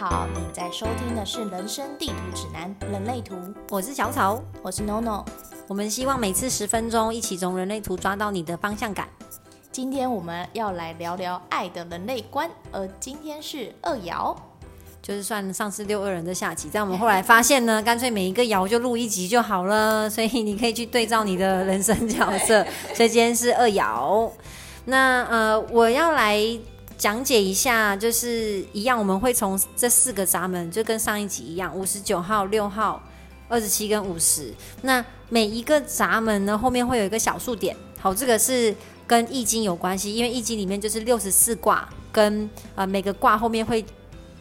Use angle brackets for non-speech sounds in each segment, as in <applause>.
好，你在收听的是《人生地图指南：人类图》，我是小草，我是 NONO。我们希望每次十分钟，一起从人类图抓到你的方向感。今天我们要来聊聊爱的人类观，而今天是二爻，就是算上次六二人的下集。但我们后来发现呢，<laughs> 干脆每一个爻就录一集就好了，所以你可以去对照你的人生角色。所以今天是二爻。那呃，我要来讲解一下，就是一样，我们会从这四个闸门，就跟上一集一样，五十九号、六号、二十七跟五十。那每一个闸门呢，后面会有一个小数点。好，这个是跟易经有关系，因为易经里面就是六十四卦，跟呃每个卦后面会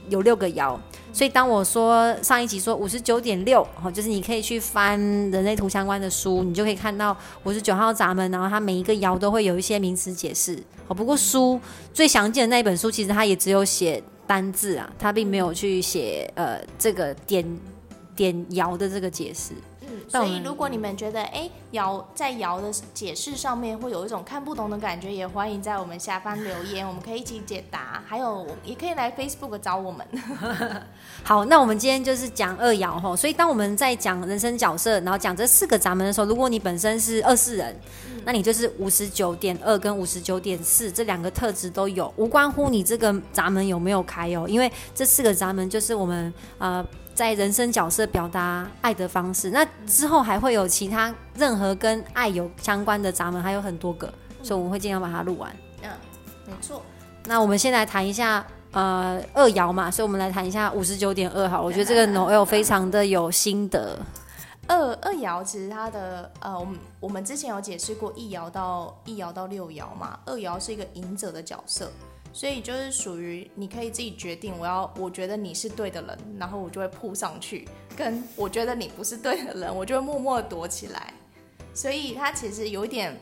有六个爻。所以当我说上一集说五十九点六，哦，就是你可以去翻人类图相关的书，你就可以看到五十九号闸门，然后它每一个爻都会有一些名词解释。哦，不过书最详尽的那一本书，其实它也只有写单字啊，它并没有去写呃这个点点爻的这个解释。所以，如果你们觉得哎爻在爻的解释上面会有一种看不懂的感觉，也欢迎在我们下方留言，我们可以一起解答。还有，也可以来 Facebook 找我们。<laughs> 好，那我们今天就是讲二爻哈。所以，当我们在讲人生角色，然后讲这四个闸门的时候，如果你本身是二四人，那你就是五十九点二跟五十九点四这两个特质都有，无关乎你这个闸门有没有开哦。因为这四个闸门就是我们呃。在人生角色表达爱的方式，那之后还会有其他任何跟爱有相关的闸门，还有很多个，所以我们会尽量把它录完。嗯，没错。那我们先来谈一下，呃，二爻嘛，所以我们来谈一下五十九点二好。我觉得这个 Noel 非常的有心得。二二爻其实它的呃，我们我们之前有解释过一爻到一爻到六爻嘛，二爻是一个隐者的角色。所以就是属于你可以自己决定，我要我觉得你是对的人，然后我就会扑上去；跟我觉得你不是对的人，我就会默默躲起来。所以他其实有点，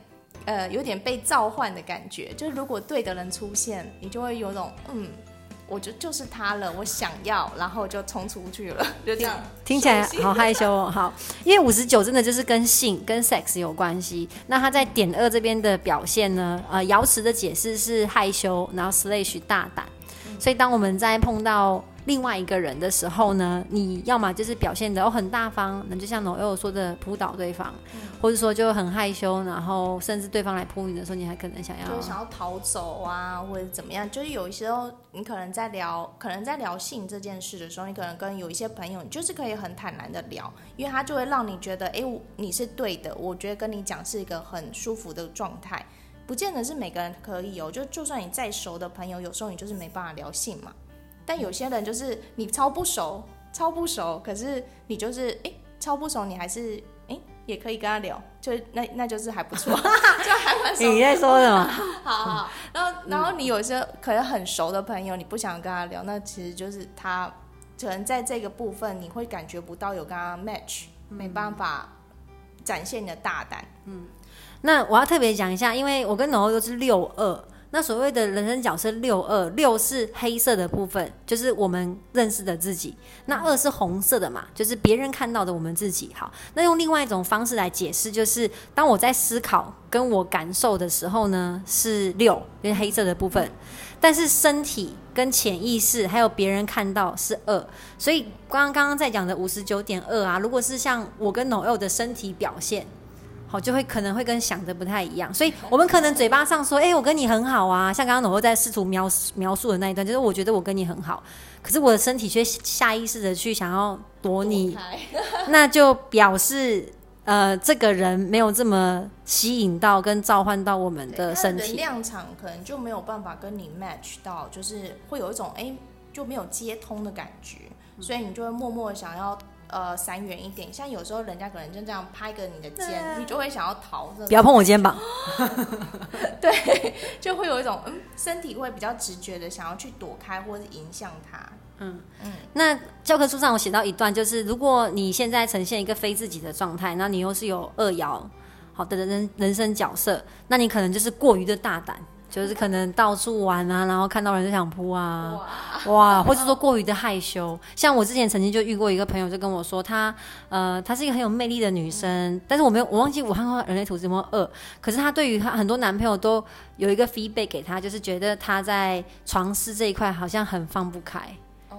呃，有点被召唤的感觉。就是如果对的人出现，你就会有种嗯。我就就是他了，我想要，然后就冲出去了，<laughs> 就这样。听起来好害羞哦，<laughs> 好，因为五十九真的就是跟性、跟 sex 有关系。那他在点二这边的表现呢？呃，瑶池的解释是害羞，然后 slash 大胆。所以当我们在碰到另外一个人的时候呢，你要么就是表现的哦很大方，那就像罗欧说的扑倒对方，或者说就很害羞，然后甚至对方来扑你的时候，你还可能想要就想要逃走啊，或者怎么样。就是有一时候你可能在聊，可能在聊性这件事的时候，你可能跟有一些朋友，你就是可以很坦然的聊，因为他就会让你觉得，哎，你是对的。我觉得跟你讲是一个很舒服的状态，不见得是每个人可以哦。就就算你再熟的朋友，有时候你就是没办法聊性嘛。但有些人就是你超不熟，超不熟，可是你就是哎超不熟，你还是哎也可以跟他聊，就那那就是还不错，<laughs> 就还蛮熟。你在说什么？<laughs> 好好，然后然后你有些可能很熟的朋友，你不想跟他聊，那其实就是他可能在这个部分你会感觉不到有跟他 match，没办法展现你的大胆。嗯，那我要特别讲一下，因为我跟农欧都是六二。那所谓的人生角色六二六是黑色的部分，就是我们认识的自己。那二是红色的嘛，就是别人看到的我们自己。好，那用另外一种方式来解释，就是当我在思考跟我感受的时候呢，是六，就是黑色的部分。但是身体跟潜意识还有别人看到是二。所以刚刚刚刚在讲的五十九点二啊，如果是像我跟 Noel 的身体表现。好，就会可能会跟想的不太一样，所以我们可能嘴巴上说，哎，我跟你很好啊，像刚刚农夫在试图描描述的那一段，就是我觉得我跟你很好，可是我的身体却下意识的去想要躲你，<laughs> 那就表示呃，这个人没有这么吸引到跟召唤到我们的身体，能量场可能就没有办法跟你 match 到，就是会有一种哎就没有接通的感觉，所以你就会默默想要。呃，闪远一点，像有时候人家可能就这样拍个你的肩，你就会想要逃。不要碰我肩膀。<laughs> 对，就会有一种嗯，身体会比较直觉的想要去躲开或者是影响他。嗯嗯。那教科书上我写到一段，就是如果你现在呈现一个非自己的状态，那你又是有二爻好的人人生角色，那你可能就是过于的大胆。就是可能到处玩啊，然后看到人就想扑啊，哇，或者说过于的害羞。像我之前曾经就遇过一个朋友，就跟我说，她呃，她是一个很有魅力的女生，但是我没有，我忘记武汉话人类图怎么二。可是她对于她很多男朋友都有一个 feedback 给她，就是觉得她在床事这一块好像很放不开。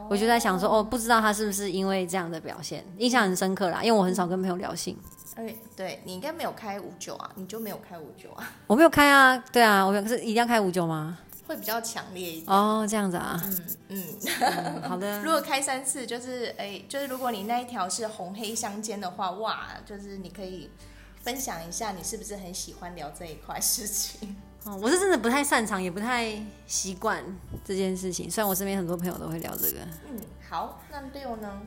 我就在想说，哦，不知道他是不是因为这样的表现，印象很深刻啦。因为我很少跟朋友聊性，哎，对你应该没有开五九啊，你就没有开五九啊，我没有开啊，对啊，我可是一定要开五九吗？会比较强烈一点。哦，这样子啊，嗯嗯，<laughs> 嗯好的如。果开三次，就是哎，就是如果你那一条是红黑相间的话，哇，就是你可以分享一下你是不是很喜欢聊这一块事情。<laughs> 哦，我是真的不太擅长，也不太习惯这件事情。虽然我身边很多朋友都会聊这个。嗯，好，那六呢？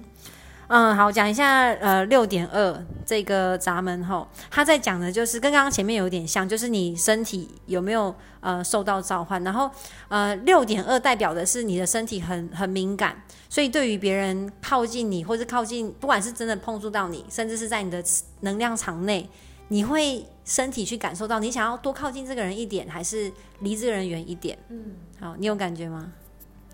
嗯，好，讲一下呃六点二这个闸门后，他在讲的就是跟刚刚前面有点像，就是你身体有没有呃受到召唤，然后呃六点二代表的是你的身体很很敏感，所以对于别人靠近你或是靠近，不管是真的碰触到你，甚至是在你的能量场内，你会身体去感受到你想要多靠近这个人一点，还是离这个人远一点？嗯，好，你有感觉吗？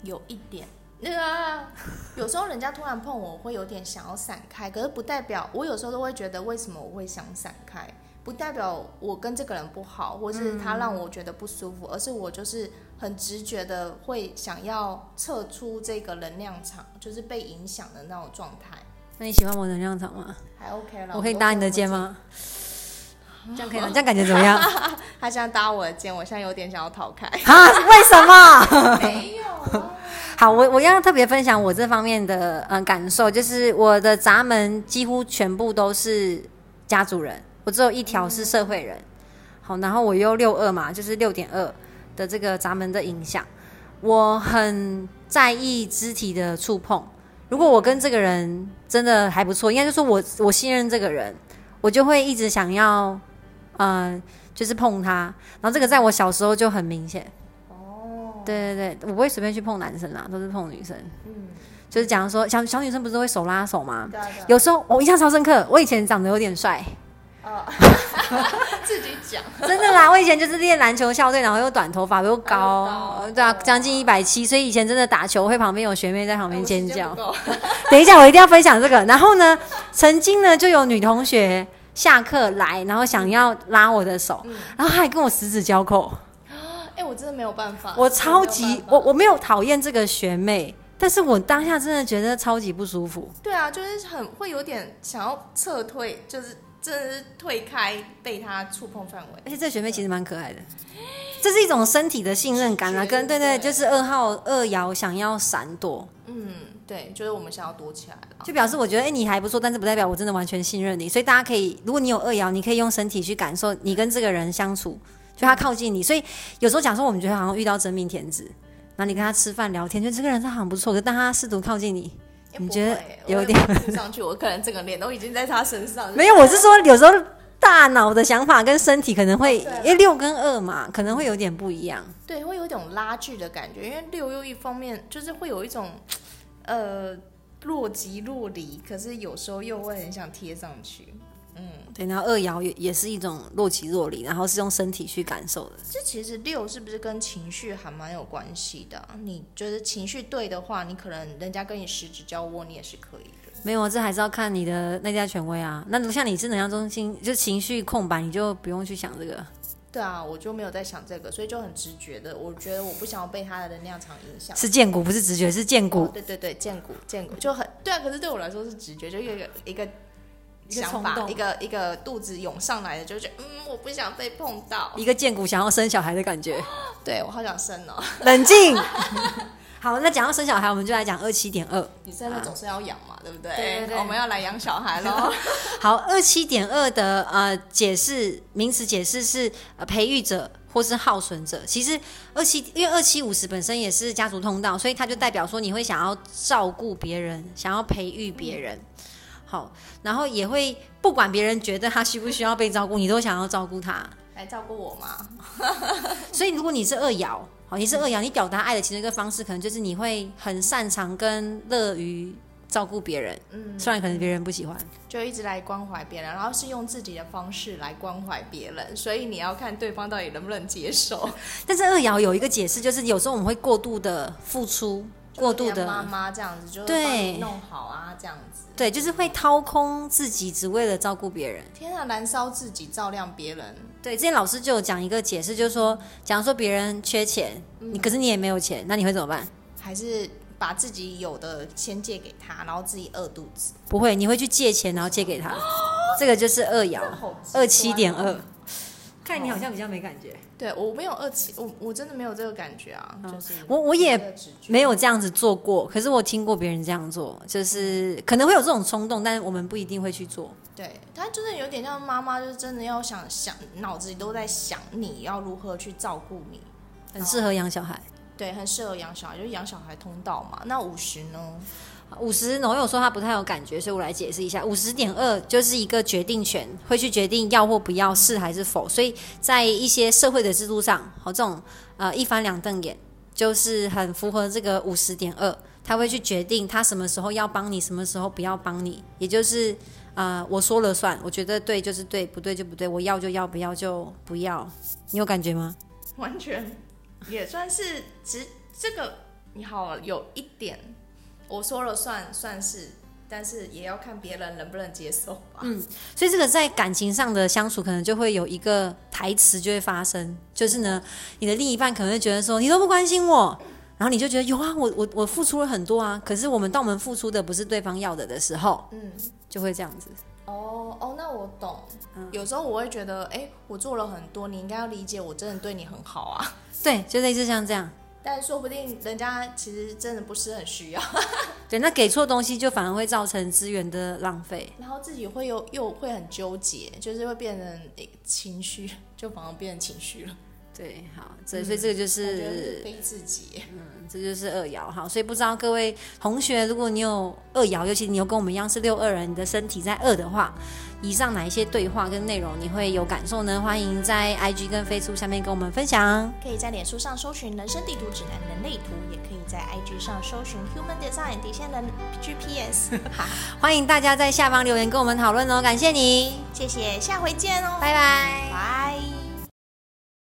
有一点。那个、啊，有时候人家突然碰我，我会有点想要闪开，可是不代表我有时候都会觉得为什么我会想闪开，不代表我跟这个人不好，或是他让我觉得不舒服，而是我就是很直觉的会想要撤出这个能量场，就是被影响的那种状态。那你喜欢我能量场吗？还 OK 了，我可以搭你的肩？吗？这样可以吗？这样感觉怎么样？<laughs> 他现在搭我的肩，我现在有点想要逃开。啊？为什么？<laughs> 好，我我要特别分享我这方面的嗯感受，就是我的闸门几乎全部都是家族人，我只有一条是社会人。好，然后我又六二嘛，就是六点二的这个闸门的影响，我很在意肢体的触碰。如果我跟这个人真的还不错，应该就说我我信任这个人，我就会一直想要，嗯、就是碰他。然后这个在我小时候就很明显。哦，对对对，我不会随便去碰男生啦，都是碰女生。嗯，就是讲说小小女生不是会手拉手吗？对啊对。啊，有时候我印象超深刻，我以前长得有点帅，哦，<laughs> 自己讲，真的啦，我以前就是练篮球校队，然后又短头发又高，高对啊，哦。将近一百七，所以以前真的打球会旁边有学妹在旁边尖叫。<laughs> 等一下，我一定要分享这个。然后呢，曾经呢就有女同学下课来，然后想要拉我的手，嗯。然后她还跟我十指交扣。哎、我真的没有办法，我超级我我没有讨厌这个学妹，但是我当下真的觉得超级不舒服。对啊，就是很会有点想要撤退，就是真的是退开被他触碰范围。而且这学妹其实蛮可爱的，这是一种身体的信任感啊，跟对对，对就是二号二爻想要闪躲，嗯，对，就是我们想要躲起来了。就表示我觉得哎、你还不错，但是不代表我真的完全信任你，所以大家可以，如果你有二爻，你可以用身体去感受你跟这个人相处，就他靠近你，所以有时候讲说我们觉得好像遇到真命天子，那你跟他吃饭聊天，觉得这个人他好像不错，可是当他试图靠近你，你觉得有点上去，我可能整个脸都已经在他身上。没有，我是说有时候大脑的想法跟身体可能会，因为六跟二嘛，可能会有点不一样。对，会有一种拉锯的感觉，因为六又一方面就是会有一种呃若即若离，可是有时候又会很想贴上去。嗯，对，然后二爻也也是一种若即若离，然后是用身体去感受的。这其实六是不是跟情绪还蛮有关系的啊、你就是情绪对的话，你可能人家跟你十指交握，你也是可以的。没有啊，这还是要看你的内在权威啊。那如像你是能量中心，就情绪空白，你就不用去想这个。对啊，我就没有在想这个，所以就很直觉的，我觉得我不想要被他的能量场影响。是见骨，不是直觉，是见骨。哦，对对对，见骨见骨就很对啊，可是对我来说是直觉，就一个一个想法，一个一个肚子涌上来的，就觉得嗯，我不想被碰到。一个剑骨想要生小孩的感觉，<gasps> 对我好想生哦，冷静。<laughs> 好，那讲到生小孩，我们就来讲二七点二。你生了总是要养嘛，对不对？对对对我们要来养小孩喽。<laughs> 好，二七点二的呃解释名词解释是呃培育者或是耗损者。其实二七因为二七五十本身也是家族通道，所以它就代表说你会想要照顾别人，想要培育别人。好，然后也会不管别人觉得他需不需要被照顾，你都想要照顾他。来照顾我嘛？<laughs> <laughs> 所以如果你是二爻，好，你是二爻，你表达爱的其中一个方式，可能就是你会很擅长跟乐于照顾别人，嗯，虽然可能别人不喜欢。就一直来关怀别人，然后是用自己的方式来关怀别人，所以你要看对方到底能不能接受。<laughs> 但是二爻有一个解释，就是有时候我们会过度的付出，过度就像妈的，妈这样子，就是对帮你弄好啊，这样子。对，就是会掏空自己，只为了照顾别人。天啊，燃烧自己，照亮别人。对，之前老师就有讲一个解释，就是说，假如说别人缺钱，你可是你也没有钱，那你会怎么办？还是把自己有的先借给他，然后自己饿肚子。不会，你会去借钱然后借给他，<gasps> 这个就是二爻二七点二。看你好像比较没感觉，对我没有二七，我我真的没有这个感觉啊，就是我我也没有这样子做过，可是我听过别人这样做，就是可能会有这种冲动，但是我们不一定会去做。对他就是有点像妈妈，就是真的要想想，脑子里都在想你要如何去照顾你，很适合养小孩。对，很适合养小孩，就是养小孩通道嘛。那五十呢？五十，我有说他不太有感觉，所以我来解释一下。五十点二就是一个决定权，会去决定要或不要，是还是否。所以在一些社会的制度上，好这种呃一翻两瞪眼，就是很符合这个五十点二。他会去决定他什么时候要帮你，什么时候不要帮你，也就是呃我说了算，我觉得对就是对，不对就不对，我要就要，不要就不要。你有感觉吗？完全也算是，只这个你好有一点。我说了算，算是，但是也要看别人能不能接受吧。嗯，所以这个在感情上的相处，可能就会有一个台词就会发生，就是呢，你的另一半可能会觉得说，你都不关心我，然后你就觉得有啊，我我我付出了很多啊，可是我们当我们付出的不是对方要的的时候，嗯，就会这样子。哦哦，那我懂。有时候我会觉得，哎，我做了很多，你应该要理解，我真的对你很好啊。对，就类似像这样。但说不定人家其实真的不是很需要，<laughs> 对，那给错东西就反而会造成资源的浪费，然后自己会又又会很纠结，就是会变成情绪，就反而变成情绪了。对，好，所以所以这个就是非自己，嗯，这就是二爻哈。所以不知道各位同学，如果你有二爻，尤其你有跟我们一样是六二人，你的身体在二的话。以上哪一些对话跟内容你会有感受呢？欢迎在 IG 跟 Facebook 下面跟我们分享。可以在脸书上搜寻人生地图指南人类图，也可以在 IG 上搜寻 Human Design 底线人 GPS。<laughs> 欢迎大家在下方留言跟我们讨论哦，感谢你，谢谢，下回见哦，拜拜，拜。